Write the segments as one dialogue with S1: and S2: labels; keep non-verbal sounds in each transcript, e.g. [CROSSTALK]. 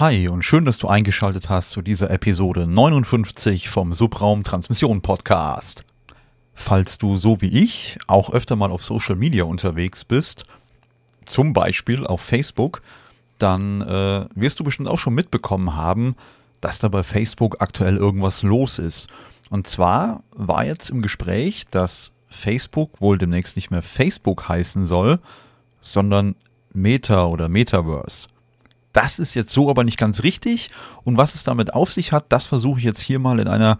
S1: Hi und schön, dass du eingeschaltet hast zu dieser Episode 59 vom Subraum Transmission Podcast. Falls du so wie ich auch öfter mal auf Social Media unterwegs bist, zum Beispiel auf Facebook, dann äh, wirst du bestimmt auch schon mitbekommen haben, dass da bei Facebook aktuell irgendwas los ist. Und zwar war jetzt im Gespräch, dass Facebook wohl demnächst nicht mehr Facebook heißen soll, sondern Meta oder Metaverse. Das ist jetzt so aber nicht ganz richtig. Und was es damit auf sich hat, das versuche ich jetzt hier mal in einer,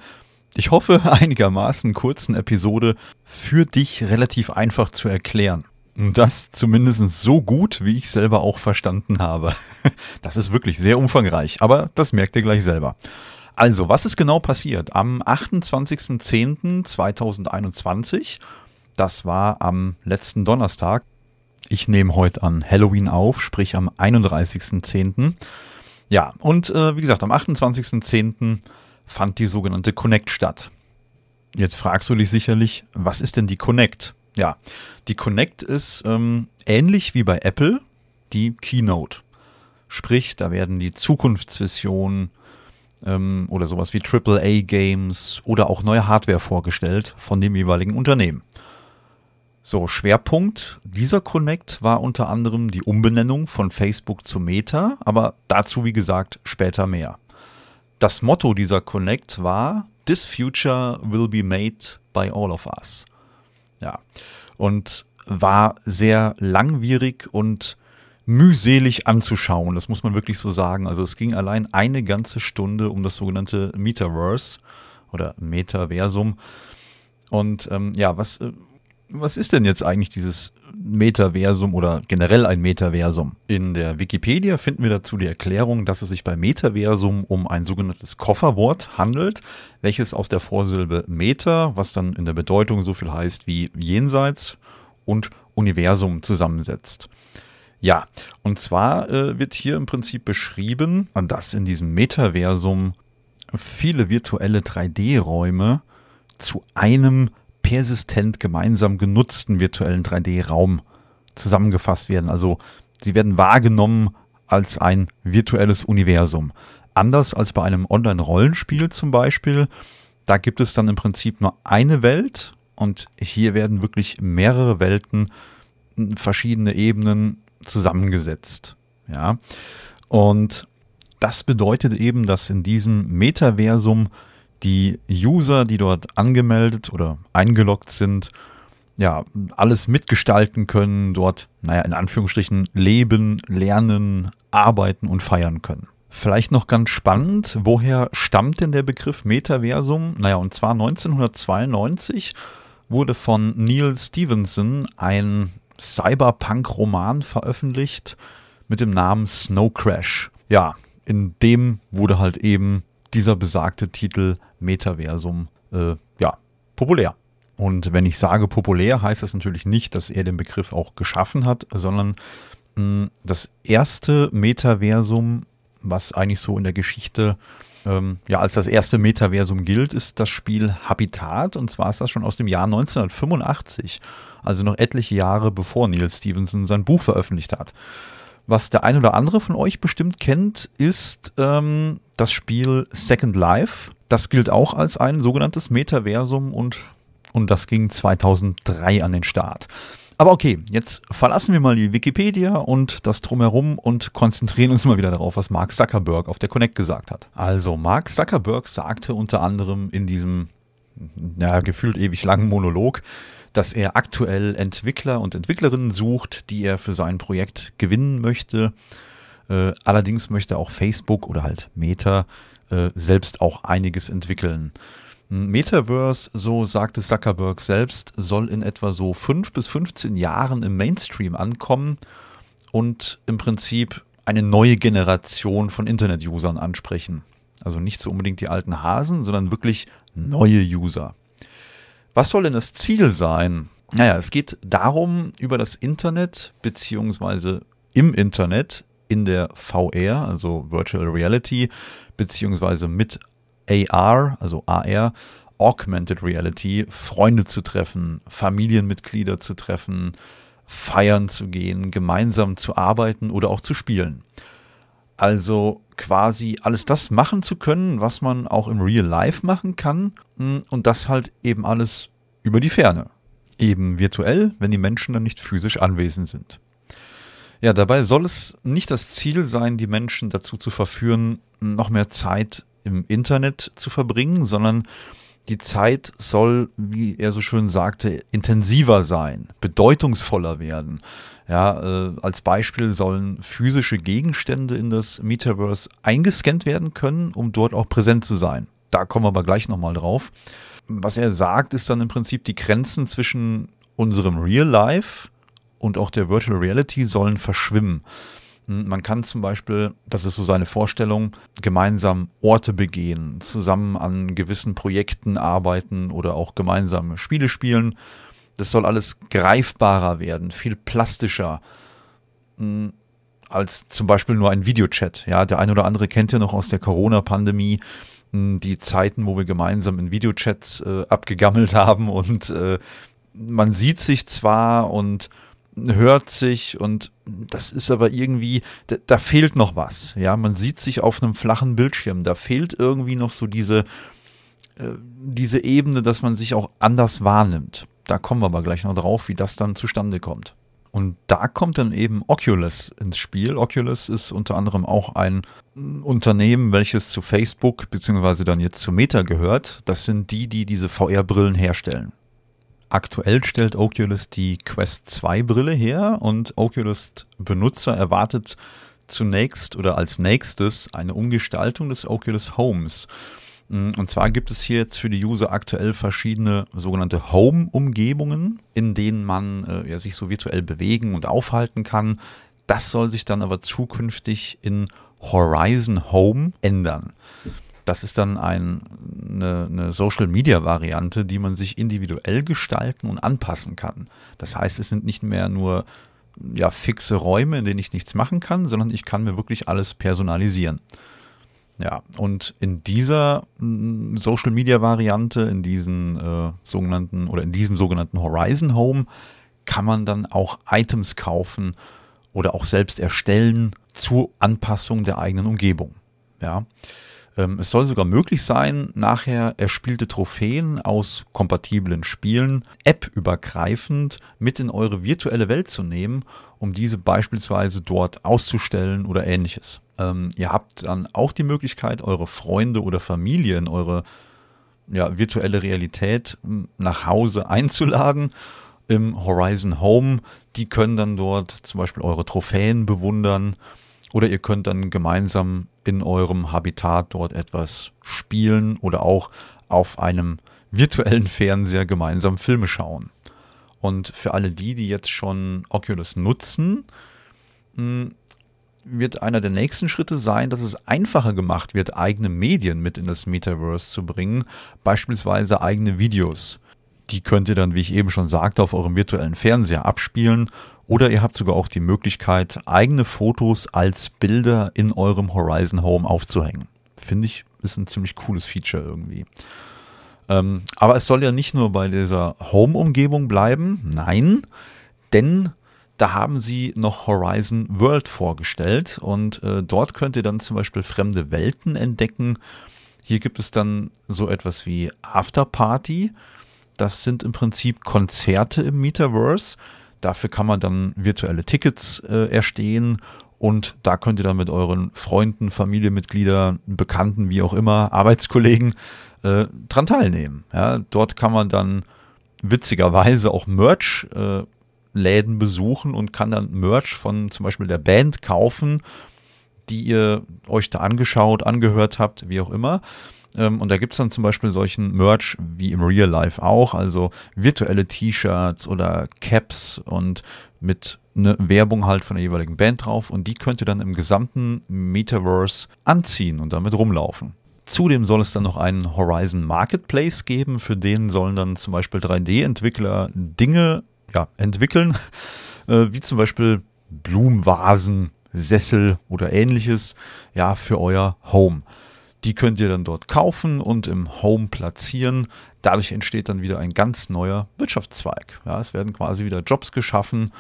S1: ich hoffe, [LAUGHS] einigermaßen kurzen Episode für dich relativ einfach zu erklären. Und das zumindest so gut, wie ich selber auch verstanden habe. [LAUGHS] Das ist wirklich sehr umfangreich, aber das merkt ihr gleich selber. Also, was ist genau passiert? Am 28.10.2021, das war am letzten Donnerstag, ich nehme heute an Halloween auf, sprich am 31.10. Ja, und äh, wie gesagt, am 28.10. fand die sogenannte Connect statt. Jetzt fragst du dich sicherlich, was ist denn die Connect? Ja, die Connect ist ähm, ähnlich wie bei Apple die Keynote. Sprich, da werden die Zukunftsvisionen ähm, oder sowas wie AAA-Games oder auch neue Hardware vorgestellt von dem jeweiligen Unternehmen. So, Schwerpunkt dieser Connect war unter anderem die Umbenennung von Facebook zu Meta, aber dazu wie gesagt später mehr. Das Motto dieser Connect war This future will be made by all of us. Ja, und war sehr langwierig und mühselig anzuschauen, das muss man wirklich so sagen. Also es ging allein eine ganze Stunde um das sogenannte Metaverse oder Metaversum. Und ähm, ja, was äh, was ist denn jetzt eigentlich dieses Metaversum oder generell ein Metaversum? In der Wikipedia finden wir dazu die Erklärung, dass es sich bei Metaversum um ein sogenanntes Kofferwort handelt, welches aus der Vorsilbe Meta, was dann in der Bedeutung so viel heißt wie jenseits und Universum zusammensetzt. Ja, und zwar äh, wird hier im Prinzip beschrieben, dass in diesem Metaversum viele virtuelle 3D-Räume zu einem persistent gemeinsam genutzten virtuellen 3D-Raum zusammengefasst werden. Also sie werden wahrgenommen als ein virtuelles Universum. Anders als bei einem Online-Rollenspiel zum Beispiel, da gibt es dann im Prinzip nur eine Welt und hier werden wirklich mehrere Welten, verschiedene Ebenen zusammengesetzt. Ja. Und das bedeutet eben, dass in diesem Metaversum die User, die dort angemeldet oder eingeloggt sind, ja, alles mitgestalten können, dort, naja, in Anführungsstrichen leben, lernen, arbeiten und feiern können. Vielleicht noch ganz spannend, woher stammt denn der Begriff Metaversum? Naja, und zwar 1992 wurde von Neil Stevenson ein Cyberpunk-Roman veröffentlicht mit dem Namen Snow Crash. Ja, in dem wurde halt eben dieser besagte Titel Metaversum äh, ja, populär. Und wenn ich sage populär, heißt das natürlich nicht, dass er den Begriff auch geschaffen hat, sondern mh, das erste Metaversum, was eigentlich so in der Geschichte ähm, ja als das erste Metaversum gilt, ist das Spiel Habitat. Und zwar ist das schon aus dem Jahr 1985, also noch etliche Jahre bevor Neil Stevenson sein Buch veröffentlicht hat. Was der ein oder andere von euch bestimmt kennt, ist ähm, das Spiel Second Life. Das gilt auch als ein sogenanntes Metaversum und, und das ging 2003 an den Start. Aber okay, jetzt verlassen wir mal die Wikipedia und das drumherum und konzentrieren uns mal wieder darauf, was Mark Zuckerberg auf der Connect gesagt hat. Also, Mark Zuckerberg sagte unter anderem in diesem, ja, gefühlt ewig langen Monolog, dass er aktuell Entwickler und Entwicklerinnen sucht, die er für sein Projekt gewinnen möchte. Äh, allerdings möchte auch Facebook oder halt Meta äh, selbst auch einiges entwickeln. Metaverse, so sagte Zuckerberg selbst, soll in etwa so fünf bis 15 Jahren im Mainstream ankommen und im Prinzip eine neue Generation von Internet-Usern ansprechen. Also nicht so unbedingt die alten Hasen, sondern wirklich neue User. Was soll denn das Ziel sein? Naja, es geht darum, über das Internet beziehungsweise im Internet in der VR, also Virtual Reality, beziehungsweise mit AR, also AR, Augmented Reality, Freunde zu treffen, Familienmitglieder zu treffen, feiern zu gehen, gemeinsam zu arbeiten oder auch zu spielen. Also quasi alles das machen zu können, was man auch im Real Life machen kann hm, und das halt eben alles über die Ferne. Eben virtuell, wenn die Menschen dann nicht physisch anwesend sind. Ja, dabei soll es nicht das Ziel sein, die Menschen dazu zu verführen, noch mehr Zeit im Internet zu verbringen, sondern die Zeit soll, wie er so schön sagte, intensiver sein, bedeutungsvoller werden. Ja, äh, als Beispiel sollen physische Gegenstände in das Metaverse eingescannt werden können, um dort auch präsent zu sein. Da kommen wir aber gleich nochmal drauf. Was er sagt, ist dann im Prinzip die Grenzen zwischen unserem Real Life und auch der Virtual Reality sollen verschwimmen. Hm, man kann zum Beispiel, das ist so seine Vorstellung, gemeinsam Orte begehen, zusammen an gewissen Projekten arbeiten oder auch gemeinsam Spiele spielen. Das soll alles greifbarer werden, viel plastischer hm, als zum Beispiel nur ein Videochat. Ja, der eine oder andere kennt ja noch aus der Corona-Pandemie hm, die Zeiten, wo wir gemeinsam in Videochats äh, abgegammelt [LAUGHS] haben und äh, man sieht sich zwar und hört sich und das ist aber irgendwie, da, da, fehlt noch was. Ja, man sieht sich auf einem flachen Bildschirm. Da fehlt irgendwie noch so diese, äh, diese Ebene, dass man sich auch anders wahrnimmt. Da kommen wir aber gleich noch drauf, wie das dann zustande kommt. Und da kommt dann eben Oculus ins Spiel. Oculus ist unter anderem auch ein Unternehmen, welches zu Facebook beziehungsweise dann jetzt zu Meta gehört. Das sind die, die diese VR-Brillen herstellen. Aktuell stellt Oculus die Quest 2 Brille her und Oculus Benutzer erwartet zunächst oder als nächstes eine Umgestaltung des Oculus Homes. Mm, und zwar gibt es hier jetzt für die User aktuell verschiedene sogenannte Home-Umgebungen, in denen man äh, ja, sich so virtuell bewegen und aufhalten kann. Das soll sich dann aber zukünftig in Horizon Home ändern. Das ist dann ein, eine, eine Social-Media-Variante, die man sich individuell gestalten und anpassen kann. Das heißt, es sind nicht mehr nur ja, fixe Räume, in denen ich nichts machen kann, sondern ich kann mir wirklich alles personalisieren. Ja, und in dieser mm, Social Media Variante, in diesen äh, sogenannten oder in diesem sogenannten Horizon Home, kann man dann auch Items kaufen oder auch selbst erstellen zur Anpassung der eigenen Umgebung. Ja. Ähm, es soll sogar möglich sein, nachher erspielte Trophäen aus kompatiblen Spielen app-übergreifend mit in eure virtuelle Welt zu nehmen, um diese beispielsweise dort auszustellen oder ähnliches. Ähm, ihr habt dann auch die Möglichkeit, eure Freunde oder Familie in eure ja, virtuelle Realität hm, nach Hause einzuladen im Horizon Home. Die können dann dort zum Beispiel eure Trophäen bewundern oder ihr könnt dann gemeinsam in eurem Habitat dort etwas spielen oder auch auf einem virtuellen Fernseher gemeinsam Filme schauen. Und für alle die, die jetzt schon Oculus nutzen, hm, wird einer der nächsten Schritte sein, dass es einfacher gemacht wird, eigene Medien mit in das Metaverse zu bringen, beispielsweise eigene Videos. Die könnt ihr dann, wie ich eben schon sagte, auf eurem virtuellen Fernseher abspielen oder ihr habt sogar auch die Möglichkeit, eigene Fotos als Bilder in eurem Horizon Home aufzuhängen. Finde ich, ist ein ziemlich cooles Feature irgendwie. Ähm, aber es soll ja nicht nur bei dieser Home-Umgebung bleiben, nein, denn da haben sie noch Horizon World vorgestellt und äh, dort könnt ihr dann zum Beispiel fremde Welten entdecken. Hier gibt es dann so etwas wie Afterparty. Das sind im Prinzip Konzerte im Metaverse Dafür kann man dann virtuelle Tickets äh, erstehen und da könnt ihr dann mit euren Freunden, Familienmitgliedern, Bekannten, wie auch immer, Arbeitskollegen äh, dran teilnehmen. Ja, dort kann man dann witzigerweise auch Merch äh, Läden besuchen und kann dann Merch von zum Beispiel der Band kaufen, die ihr euch da angeschaut, angehört habt, wie auch immer. Ähm, und da gibt es dann zum Beispiel solchen Merch wie im Real Life auch, also virtuelle T-Shirts oder Caps und mit eine Werbung halt von der jeweiligen Band drauf und die könnt ihr dann im gesamten Metaverse anziehen und damit rumlaufen. Zudem soll es dann noch einen Horizon Marketplace geben, für den sollen dann zum Beispiel 3D-Entwickler Dinge ja, entwickeln, äh, wie zum Beispiel Blumenvasen, Sessel oder ähnliches, ja, für euer Home. Die könnt ihr dann dort kaufen und im Home platzieren. Dadurch entsteht dann wieder ein ganz neuer Wirtschaftszweig. Ja, es werden quasi wieder Jobs geschaffen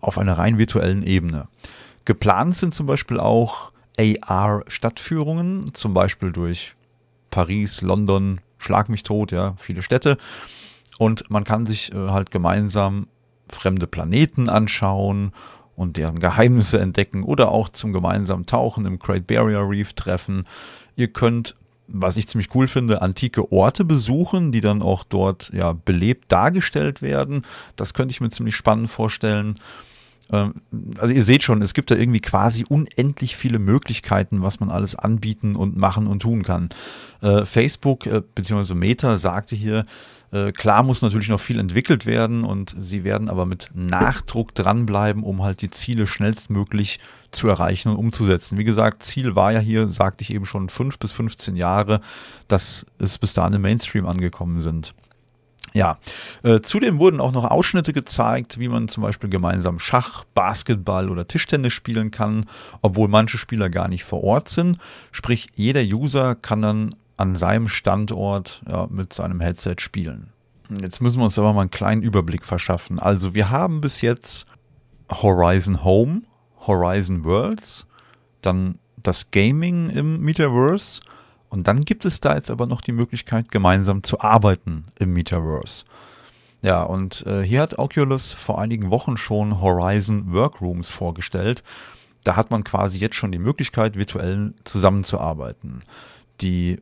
S1: auf einer rein virtuellen Ebene. Geplant sind zum Beispiel auch AR-Stadtführungen, zum Beispiel durch Paris, London, Schlag mich tot, ja, viele Städte. Und man kann sich äh, halt gemeinsam fremde Planeten anschauen und deren Geheimnisse entdecken oder auch zum gemeinsamen Tauchen im Great Barrier Reef treffen. Ihr könnt, was ich ziemlich cool finde, antike Orte besuchen, die dann auch dort ja belebt dargestellt werden. Das könnte ich mir ziemlich spannend vorstellen. Ähm, also ihr seht schon, es gibt da irgendwie quasi unendlich viele Möglichkeiten, was man alles anbieten und machen und tun kann. Äh, Facebook äh, bzw. Meta sagte hier, klar muss natürlich noch viel entwickelt werden und sie werden aber mit Nachdruck dranbleiben, um halt die Ziele schnellstmöglich zu erreichen und umzusetzen. Wie gesagt, Ziel war ja hier, sagte ich eben schon, fünf bis 15 Jahre, dass es bis dahin im Mainstream angekommen sind. Ja, äh, zudem wurden auch noch Ausschnitte gezeigt, wie man zum Beispiel gemeinsam Schach, Basketball oder Tischtennis spielen kann, obwohl manche Spieler gar nicht vor Ort sind. Sprich, jeder User kann dann an seinem Standort ja, mit seinem Headset spielen. Jetzt müssen wir uns aber mal einen kleinen Überblick verschaffen. Also wir haben bis jetzt Horizon Home, Horizon Worlds, dann das Gaming im Metaverse und dann gibt es da jetzt aber noch die Möglichkeit, gemeinsam zu arbeiten im Metaverse. Ja, und äh, hier hat Oculus vor einigen Wochen schon Horizon Workrooms vorgestellt. Da hat man quasi jetzt schon die Möglichkeit, virtuell zusammenzuarbeiten. Die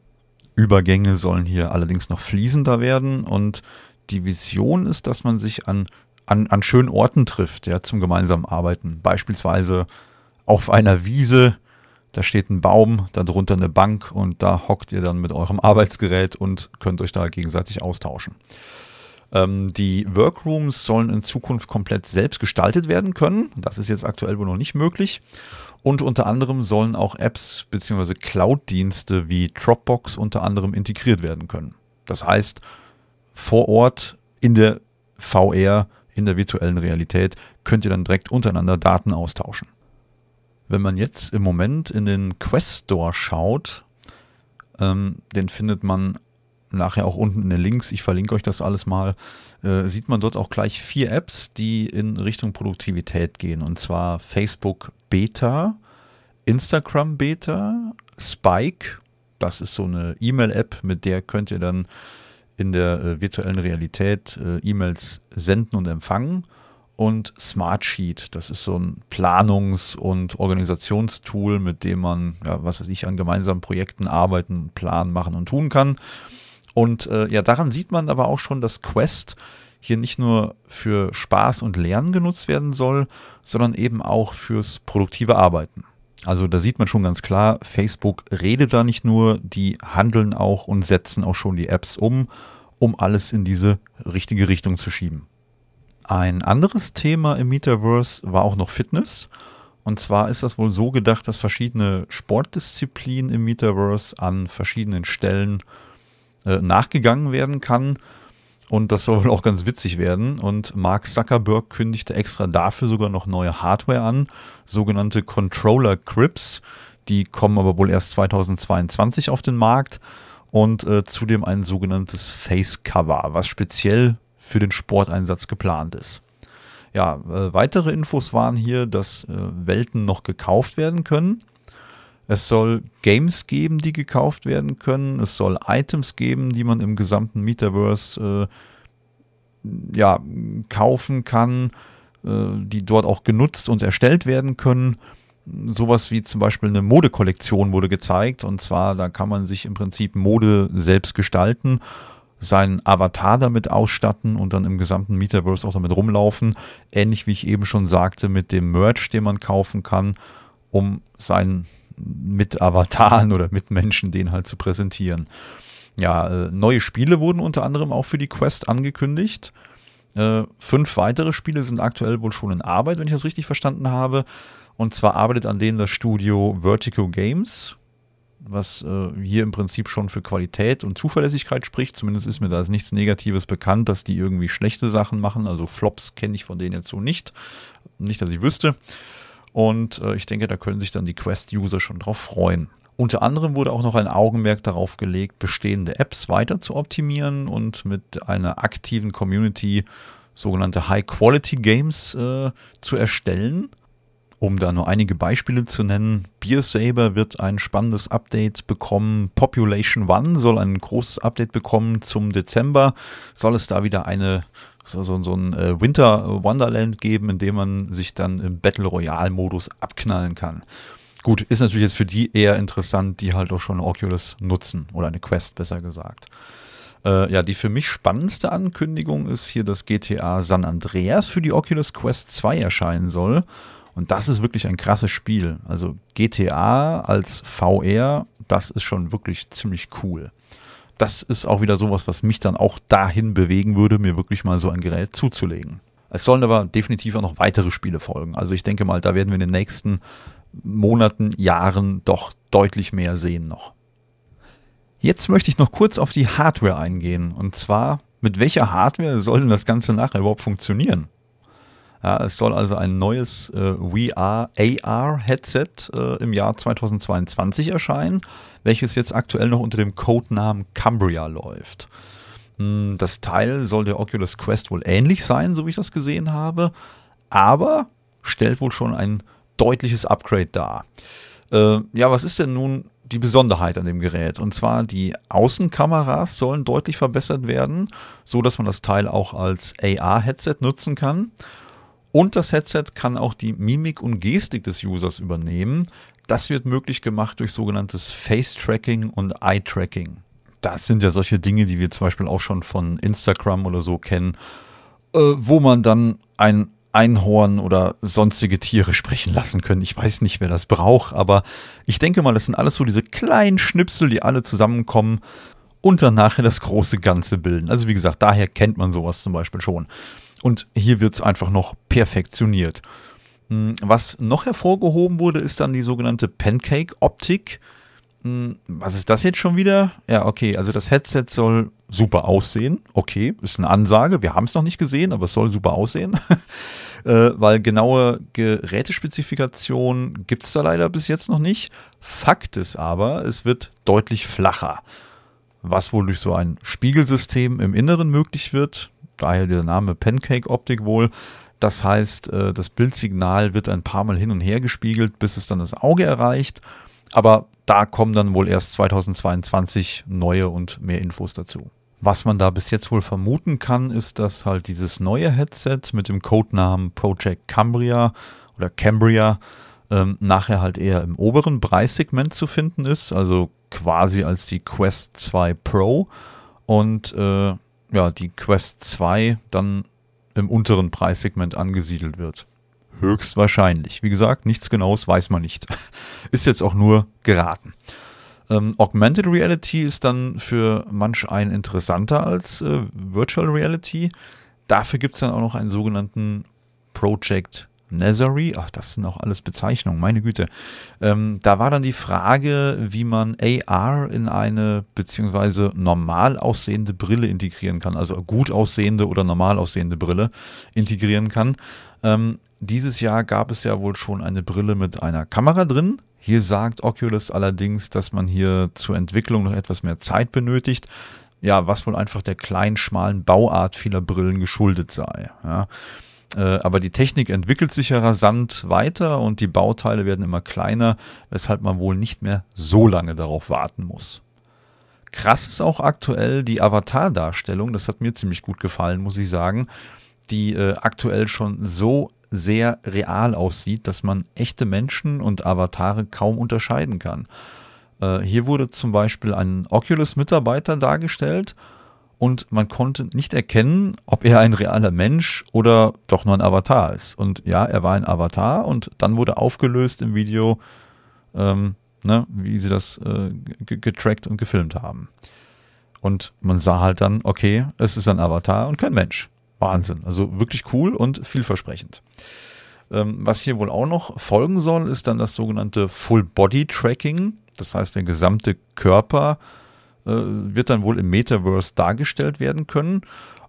S1: Übergänge sollen hier allerdings noch fließender werden und die Vision ist, dass man sich an, an, an schönen Orten trifft, ja, zum gemeinsamen Arbeiten. Beispielsweise auf einer Wiese da steht ein Baum, darunter eine Bank und da hockt ihr dann mit eurem Arbeitsgerät und könnt euch da gegenseitig austauschen. Ähm, die Workrooms sollen in Zukunft komplett selbst gestaltet werden können. Das ist jetzt aktuell wohl noch nicht möglich. Und unter anderem sollen auch Apps bzw. Cloud-Dienste wie Dropbox unter anderem integriert werden können. Das heißt, vor Ort in der VR, in der virtuellen Realität, könnt ihr dann direkt untereinander Daten austauschen. Wenn man jetzt im Moment in den Quest Store schaut, ähm, den findet man nachher auch unten in den Links, ich verlinke euch das alles mal, äh, sieht man dort auch gleich vier Apps, die in Richtung Produktivität gehen. Und zwar Facebook Beta, Instagram Beta, Spike, das ist so eine E-Mail-App, mit der könnt ihr dann in der äh, virtuellen Realität äh, E-Mails senden und empfangen und Smartsheet. Das ist so ein Planungs- und Organisationstool, mit dem man, ja, was weiß ich, an gemeinsamen Projekten arbeiten, planen, machen und tun kann. Und äh, ja, daran sieht man aber auch schon, dass Quest hier nicht nur für Spaß und Lernen genutzt werden soll, sondern eben auch fürs produktive Arbeiten. Also da sieht man schon ganz klar, Facebook redet da nicht nur, die handeln auch und setzen auch schon die Apps um, um alles in diese richtige Richtung zu schieben. Ein anderes Thema im Metaverse war auch noch Fitness. Und zwar ist das wohl so gedacht, dass verschiedene Sportdisziplinen im Metaverse an verschiedenen Stellen äh, nachgegangen werden kann. Und das soll wohl auch ganz witzig werden. Und Mark Zuckerberg kündigte extra dafür sogar noch neue Hardware an, sogenannte Controller Grips. Die kommen aber wohl erst 2022 auf den Markt. Und äh, zudem ein sogenanntes Face Cover, was speziell für den Sporteinsatz geplant ist. Ja, äh, weitere Infos waren hier, dass äh, Welten noch gekauft werden können. Es soll Games geben, die gekauft werden können. Es soll Items geben, die man im gesamten Metaverse äh, ja, kaufen kann, äh, die dort auch genutzt und erstellt werden können. Sowas wie zum Beispiel eine Modekollektion wurde gezeigt. Und zwar, da kann man sich im Prinzip Mode selbst gestalten seinen Avatar damit ausstatten und dann im gesamten Metaverse auch damit rumlaufen. Ähnlich wie ich eben schon sagte mit dem Merch, den man kaufen kann, um seinen Mit-Avataren oder Mitmenschen den halt zu präsentieren. Ja, äh, neue Spiele wurden unter anderem auch für die Quest angekündigt. Äh, fünf weitere Spiele sind aktuell wohl schon in Arbeit, wenn ich das richtig verstanden habe. Und zwar arbeitet an denen das Studio Vertigo Games was äh, hier im Prinzip schon für Qualität und Zuverlässigkeit spricht. Zumindest ist mir da nichts Negatives bekannt, dass die irgendwie schlechte Sachen machen. Also Flops kenne ich von denen jetzt so nicht. Nicht, dass ich wüsste. Und äh, ich denke, da können sich dann die Quest-User schon drauf freuen. Unter anderem wurde auch noch ein Augenmerk darauf gelegt, bestehende Apps weiter zu optimieren und mit einer aktiven Community sogenannte High-Quality-Games äh, zu erstellen. Um da nur einige Beispiele zu nennen, Beer Saber wird ein spannendes Update bekommen. Population One soll ein großes Update bekommen zum Dezember. Soll es da wieder eine so, so ein äh, Winter Wonderland geben, in dem man sich dann im Battle Royale Modus abknallen kann. Gut, ist natürlich jetzt für die eher interessant, die halt auch schon Oculus nutzen oder eine Quest besser gesagt. Äh, ja, die für mich spannendste Ankündigung ist hier, dass GTA San Andreas für die Oculus Quest 2 erscheinen soll. Und das ist wirklich ein krasses Spiel. Also GTA als VR, das ist schon wirklich ziemlich cool. Das ist auch wieder sowas, was mich dann auch dahin bewegen würde, mir wirklich mal so ein Gerät zuzulegen. Es sollen aber definitiv auch noch weitere Spiele folgen. Also ich denke mal, da werden wir in den nächsten Monaten, Jahren doch deutlich mehr sehen noch. Jetzt möchte ich noch kurz auf die Hardware eingehen. Und zwar, mit welcher Hardware soll denn das Ganze nachher überhaupt funktionieren? Ja, es soll also ein neues äh, VR AR Headset äh, im Jahr 2022 erscheinen, welches jetzt aktuell noch unter dem Codenamen Cambria läuft. Hm, das Teil soll der Oculus Quest wohl ähnlich sein, so wie ich das gesehen habe, aber stellt wohl schon ein deutliches Upgrade dar. Äh, ja, was ist denn nun die Besonderheit an dem Gerät? Und zwar die Außenkameras sollen deutlich verbessert werden, so dass man das Teil auch als AR-Headset nutzen kann. Und das Headset kann auch die Mimik und Gestik des Users übernehmen. Das wird möglich gemacht durch sogenanntes Face-Tracking und Eye-Tracking. Das sind ja solche Dinge, die wir zum Beispiel auch schon von Instagram oder so kennen, äh, wo man dann ein Einhorn oder sonstige Tiere sprechen lassen können. Ich weiß nicht, wer das braucht, aber ich denke mal, das sind alles so diese kleinen Schnipsel, die alle zusammenkommen und dann nachher das große Ganze bilden. Also wie gesagt, daher kennt man sowas zum Beispiel schon. Und hier wird es einfach noch perfektioniert. Hm, was noch hervorgehoben wurde, ist dann die sogenannte Pancake-Optik. Hm, was ist das jetzt schon wieder? Ja, okay, also das Headset soll super aussehen. Okay, ist eine Ansage. Wir haben es noch nicht gesehen, aber es soll super aussehen. [LAUGHS] äh, weil genaue Gerätespezifikationen gibt es da leider bis jetzt noch nicht. Fakt ist aber, es wird deutlich flacher. Was wohl durch so ein Spiegelsystem im Inneren möglich wird, daher der Name Pancake-Optik wohl. Das heißt, äh, das Bildsignal wird ein paar Mal hin und her gespiegelt, bis es dann das Auge erreicht. Aber da kommen dann wohl erst 2022 neue und mehr Infos dazu. Was man da bis jetzt wohl vermuten kann, ist, dass halt dieses neue Headset mit dem Codenamen Project Cambria oder Cambria ähm, nachher halt eher im oberen Preissegment zu finden ist, also quasi als die Quest 2 Pro. Und äh, ja, die Quest 2 dann im unteren Preissegment angesiedelt wird. Höchstwahrscheinlich. Wie gesagt, nichts Genaues weiß man nicht. [LAUGHS] ist jetzt auch nur geraten. Ähm, Augmented Reality ist dann für manch einen interessanter als äh, Virtual Reality. Dafür gibt es dann auch noch einen sogenannten Project Nazari, ach, das sind auch alles Bezeichnungen, meine Güte. Ähm, da war dann die Frage, wie man AR in eine beziehungsweise normal aussehende Brille integrieren kann, also gut aussehende oder normal aussehende Brille integrieren kann. Ähm, dieses Jahr gab es ja wohl schon eine Brille mit einer Kamera drin. Hier sagt Oculus allerdings, dass man hier zur Entwicklung noch etwas mehr Zeit benötigt. Ja, was wohl einfach der kleinen, schmalen Bauart vieler Brillen geschuldet sei. Ja. Äh, aber die Technik entwickelt sich ja rasant weiter und die Bauteile werden immer kleiner, weshalb man wohl nicht mehr so lange darauf warten muss. Krass ist auch aktuell die Avatar-Darstellung, das hat mir ziemlich gut gefallen, muss ich sagen, die äh, aktuell schon so sehr real aussieht, dass man echte Menschen und Avatare kaum unterscheiden kann. Äh, hier wurde zum Beispiel ein Oculus-Mitarbeiter dargestellt und man konnte nicht erkennen, ob er ein realer Mensch oder doch nur ein Avatar ist. Und ja, er war ein Avatar und dann wurde aufgelöst im Video, ähm, ne, wie sie das äh, getrackt und gefilmt haben. Und man sah halt dann, okay, es ist ein Avatar und kein Mensch. Wahnsinn. Also wirklich cool und vielversprechend. Ähm, was hier wohl auch noch folgen soll, ist dann das sogenannte Full Body Tracking. Das heißt, der gesamte Körper äh, wird dann wohl im Metaverse dargestellt werden können.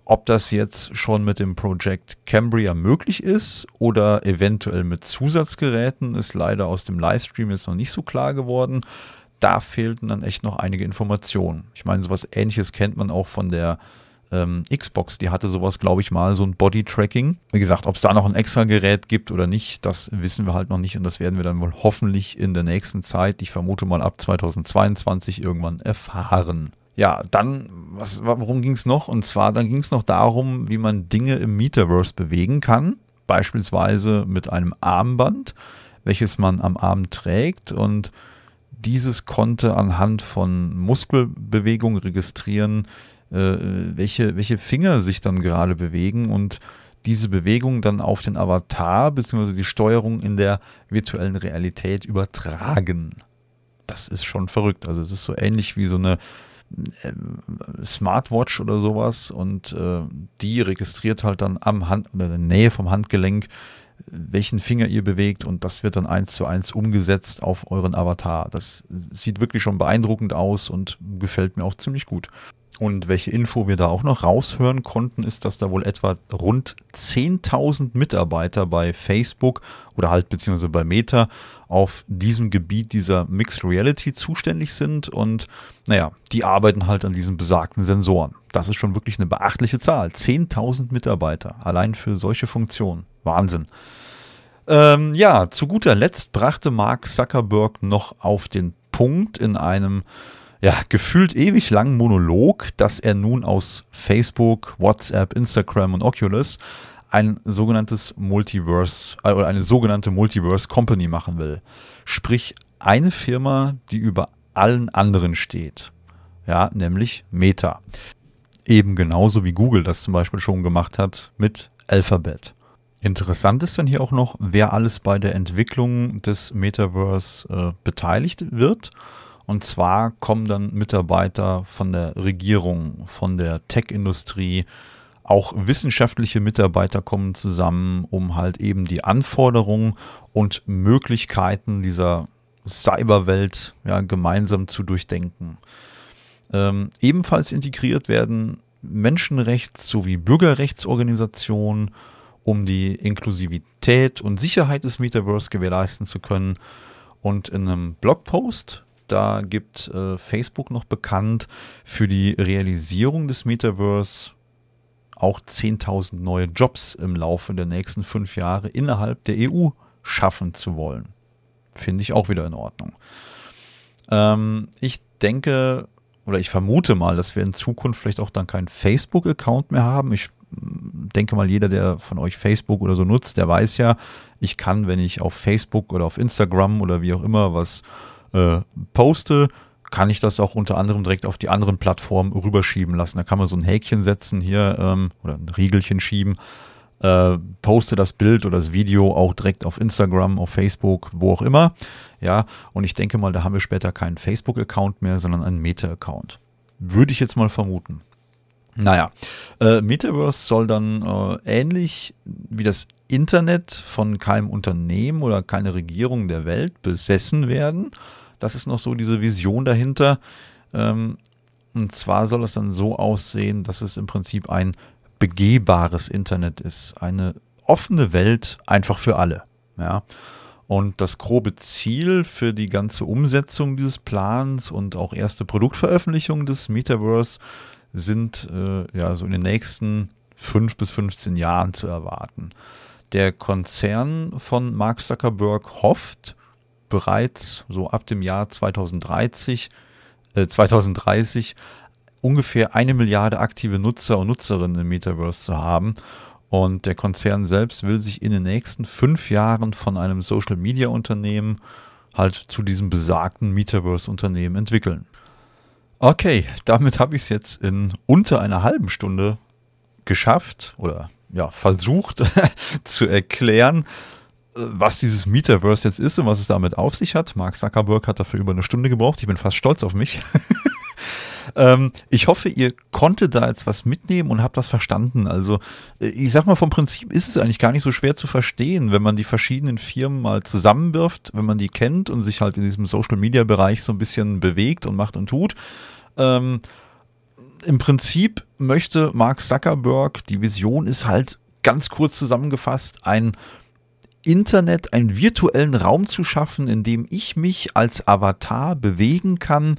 S1: Ob das jetzt schon mit dem Project Cambria möglich ist oder eventuell mit Zusatzgeräten, ist leider aus dem Livestream jetzt noch nicht so klar geworden. da fehlten dann echt noch einige Informationen. Ich meine, sowas ähnliches kennt man auch von der ähm, Xbox, die hatte sowas, glaube ich, mal, so ein Body-Tracking. Wie gesagt, ob es da noch ein extra Gerät gibt oder nicht, das wissen wir halt noch nicht und das werden wir dann wohl hoffentlich in der nächsten Zeit, ich vermute mal ab 2022 irgendwann erfahren. Ja, dann, was, worum ging es noch? Und zwar, dann ging es noch darum, wie man Dinge im Metaverse bewegen kann, beispielsweise mit einem Armband, welches man am Arm trägt und dieses konnte anhand von Muskelbewegungen registrieren, welche, welche Finger sich dann gerade bewegen und diese Bewegung dann auf den Avatar bzw. die Steuerung in der virtuellen Realität übertragen. Das ist schon verrückt. Also es ist so ähnlich wie so eine äh, Smartwatch oder sowas und äh, die registriert halt dann am Hand oder in der Nähe vom Handgelenk, welchen Finger ihr bewegt und das wird dann eins zu eins umgesetzt auf euren Avatar. Das sieht wirklich schon beeindruckend aus und gefällt mir auch ziemlich gut. Und welche Info wir da auch noch raushören konnten, ist, dass da wohl etwa rund 10.000 Mitarbeiter bei Facebook oder halt beziehungsweise bei Meta auf diesem Gebiet dieser Mixed Reality zuständig sind und naja, die arbeiten halt an diesen besagten Sensoren. Das ist schon wirklich eine beachtliche Zahl. 10.000 Mitarbeiter allein für solche Funktionen. Wahnsinn. Ähm, ja, zu guter Letzt brachte Mark Zuckerberg noch auf den Punkt in einem ja, gefühlt ewig langen Monolog, dass er nun aus Facebook, WhatsApp, Instagram und Oculus ein sogenanntes Multiverse äh, oder eine sogenannte Multiverse Company machen will. Sprich, eine Firma, die über allen anderen steht. Ja, nämlich Meta. Eben genauso wie Google das zum Beispiel schon gemacht hat mit Alphabet. Interessant ist dann hier auch noch, wer alles bei der Entwicklung des Metaverse äh, beteiligt wird. Und zwar kommen dann Mitarbeiter von der Regierung, von der Tech-Industrie, auch wissenschaftliche Mitarbeiter kommen zusammen, um halt eben die Anforderungen und Möglichkeiten dieser Cyberwelt ja, gemeinsam zu durchdenken. Ähm, ebenfalls integriert werden Menschenrechts- sowie Bürgerrechtsorganisationen, um die Inklusivität und Sicherheit des Metaverse gewährleisten zu können. Und in einem Blogpost da gibt äh, Facebook noch bekannt für die Realisierung des Metaverse auch 10.000 neue Jobs im Laufe der nächsten fünf Jahre innerhalb der EU schaffen zu wollen. Finde ich auch wieder in Ordnung. Ähm, ich denke oder ich vermute mal, dass wir in Zukunft vielleicht auch dann keinen Facebook-Account mehr haben. Ich mm, denke mal, jeder, der von euch Facebook oder so nutzt, der weiß ja, ich kann, wenn ich auf Facebook oder auf Instagram oder wie auch immer was äh, poste, kann ich das auch unter anderem direkt auf die anderen Plattformen rüberschieben lassen. Da kann man so ein Häkchen setzen hier ähm, oder ein Riegelchen schieben, äh, poste das Bild oder das Video auch direkt auf Instagram, auf Facebook, wo auch immer. Ja, und ich denke mal, da haben wir später keinen Facebook-Account mehr, sondern einen Meta-Account. Würde ich jetzt mal vermuten. Naja, äh, Metaverse soll dann äh, ähnlich wie das Internet von keinem Unternehmen oder keiner Regierung der Welt besessen werden. Das ist noch so diese Vision dahinter. Ähm, und zwar soll es dann so aussehen, dass es im Prinzip ein begehbares Internet ist. Eine offene Welt einfach für alle. Ja. Und das grobe Ziel für die ganze Umsetzung dieses Plans und auch erste Produktveröffentlichung des Metaverse sind äh, ja so in den nächsten fünf bis 15 Jahren zu erwarten. Der Konzern von Mark Zuckerberg hofft, bereits so ab dem Jahr 2030, äh, 2030 ungefähr eine Milliarde aktive Nutzer und Nutzerinnen im Metaverse zu haben. Und der Konzern selbst will sich in den nächsten fünf Jahren von einem Social Media Unternehmen halt zu diesem besagten Metaverse Unternehmen entwickeln. Okay, damit habe ich es jetzt in unter einer halben Stunde geschafft oder ja, versucht [LAUGHS] zu erklären, was dieses Metaverse jetzt ist und was es damit auf sich hat. Mark Zuckerberg hat dafür über eine Stunde gebraucht. Ich bin fast stolz auf mich. [LAUGHS] ähm, ich hoffe, ihr konntet da jetzt was mitnehmen und habt das verstanden. Also, äh, ich sag mal, vom Prinzip ist es eigentlich gar nicht so schwer zu verstehen, wenn man die verschiedenen Firmen mal zusammenwirft, wenn man die kennt und sich halt in diesem Social Media Bereich so ein bisschen bewegt und macht und tut. Ähm, Im Prinzip möchte Mark Zuckerberg, die Vision ist halt ganz kurz zusammengefasst, ein Internet einen virtuellen Raum zu schaffen, in dem ich mich als Avatar bewegen kann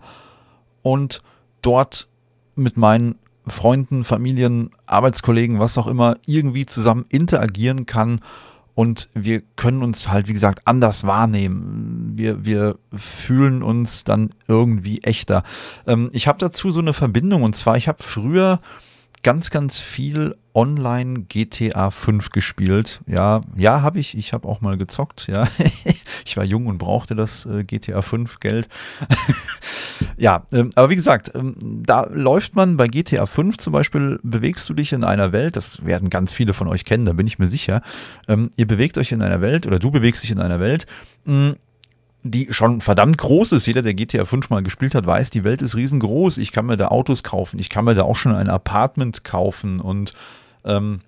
S1: und dort mit meinen Freunden, Familien, Arbeitskollegen, was auch immer, irgendwie zusammen interagieren kann und wir können uns halt, wie gesagt, anders wahrnehmen. Wir, wir fühlen uns dann irgendwie echter. Ähm, ich habe dazu so eine Verbindung und zwar, ich habe früher ganz, ganz viel online GTA 5 gespielt. Ja, ja, habe ich. Ich habe auch mal gezockt. Ja, [LAUGHS] ich war jung und brauchte das äh, GTA 5 Geld. [LAUGHS] ja, ähm, aber wie gesagt, ähm, da läuft man bei GTA 5 zum Beispiel, bewegst du dich in einer Welt, das werden ganz viele von euch kennen, da bin ich mir sicher. Ähm, ihr bewegt euch in einer Welt oder du bewegst dich in einer Welt, mh, die schon verdammt groß ist. Jeder, der GTA 5 mal gespielt hat, weiß, die Welt ist riesengroß. Ich kann mir da Autos kaufen. Ich kann mir da auch schon ein Apartment kaufen und ähm,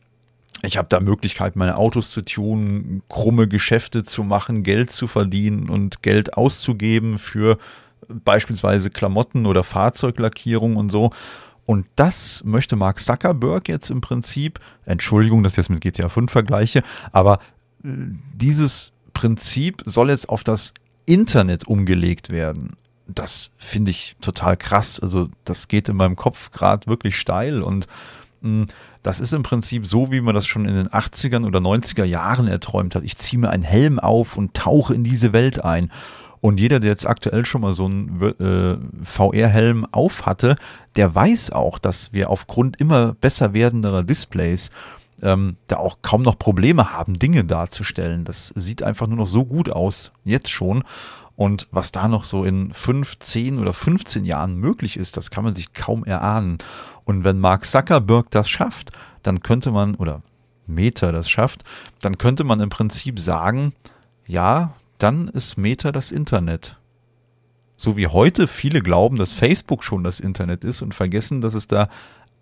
S1: ich habe da Möglichkeit, meine Autos zu tun, krumme Geschäfte zu machen, Geld zu verdienen und Geld auszugeben für beispielsweise Klamotten oder Fahrzeuglackierung und so. Und das möchte Mark Zuckerberg jetzt im Prinzip, Entschuldigung, dass ich das mit GTA 5 vergleiche, aber äh, dieses Prinzip soll jetzt auf das Internet umgelegt werden. Das finde ich total krass. Also das geht in meinem Kopf gerade wirklich steil und mh, hm, das ist im Prinzip so, wie man das schon in den 80ern oder 90er Jahren erträumt hat. Ich ziehe mir einen Helm auf und tauche in diese Welt ein. Und jeder, der jetzt aktuell schon mal so einen äh, VR-Helm auf hatte, der weiß auch, dass wir aufgrund immer besser werdenderer Displays ähm, da auch kaum noch Probleme haben, Dinge darzustellen. Das sieht einfach nur noch so gut aus, jetzt schon. Und was da noch so in 5, 10 oder 15 Jahren möglich ist, das kann man sich kaum erahnen. Und wenn Mark Zuckerberg das schafft, dann könnte man, oder Meta das schafft, dann könnte man im Prinzip sagen, ja, dann ist Meta das Internet. So wie heute viele glauben, dass Facebook schon das Internet ist und vergessen, dass es da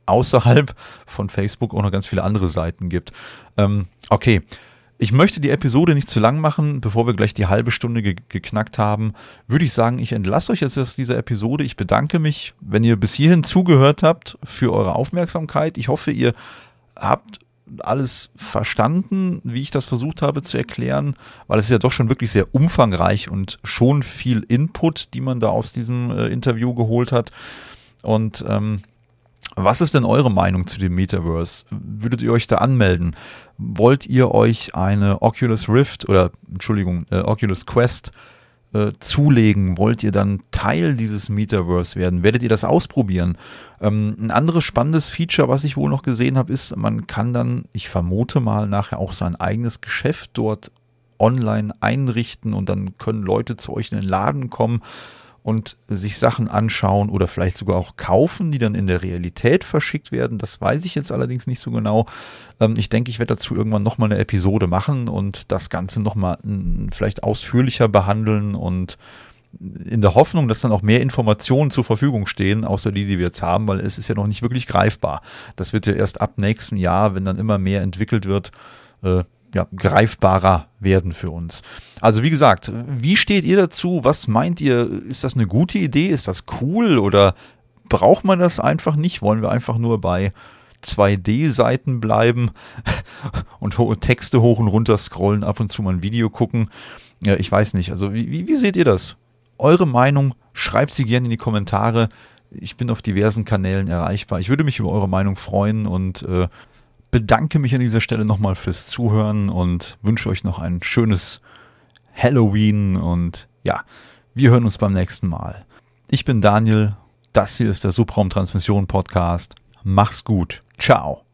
S1: außerhalb von Facebook auch noch ganz viele andere Seiten gibt. Ähm, okay. Ich möchte die Episode nicht zu lang machen, bevor wir gleich die halbe Stunde ge geknackt haben. Würde ich sagen, ich entlasse euch jetzt aus dieser Episode. Ich bedanke mich, wenn ihr bis hierhin zugehört habt, für eure Aufmerksamkeit. Ich hoffe, ihr habt alles verstanden, wie ich das versucht habe zu erklären, weil es ist ja doch schon wirklich sehr umfangreich und schon viel Input, die man da aus diesem äh, Interview geholt hat. Und ähm, was ist denn eure Meinung zu dem Metaverse? Würdet ihr euch da anmelden? Wollt ihr euch eine Oculus Rift oder Entschuldigung, äh, Oculus Quest äh, zulegen? Wollt ihr dann Teil dieses Metaverse werden? Werdet ihr das ausprobieren? Ähm, ein anderes spannendes Feature, was ich wohl noch gesehen habe, ist, man kann dann, ich vermute mal, nachher auch sein eigenes Geschäft dort online einrichten und dann können Leute zu euch in den Laden kommen und sich Sachen anschauen oder vielleicht sogar auch kaufen, die dann in der Realität verschickt werden. Das weiß ich jetzt allerdings nicht so genau. Ähm, ich denke, ich werde dazu irgendwann nochmal eine Episode machen und das Ganze nochmal vielleicht ausführlicher behandeln und in der Hoffnung, dass dann auch mehr Informationen zur Verfügung stehen, außer die, die wir jetzt haben, weil es ist ja noch nicht wirklich greifbar. Das wird ja erst ab nächstem Jahr, wenn dann immer mehr entwickelt wird, äh, ja, greifbarer werden für uns. Also wie gesagt, wie steht ihr dazu? Was meint ihr? Ist das eine gute Idee? Ist das cool? Oder braucht man das einfach nicht? Wollen wir einfach nur bei 2D-Seiten bleiben [LAUGHS] und Texte hoch und runter scrollen, ab und zu mal ein Video gucken? Ja, ich weiß nicht. Also wie, wie, wie seht ihr das? Eure Meinung, schreibt sie gerne in die Kommentare. Ich bin auf diversen Kanälen erreichbar. Ich würde mich über eure Meinung freuen und äh, bedanke mich an dieser Stelle nochmal fürs Zuhören und wünsche euch noch ein schönes Halloween und ja, wir hören uns beim nächsten Mal. Ich bin Daniel, das hier ist der Subraumtransmission Podcast. Mach's gut. Ciao.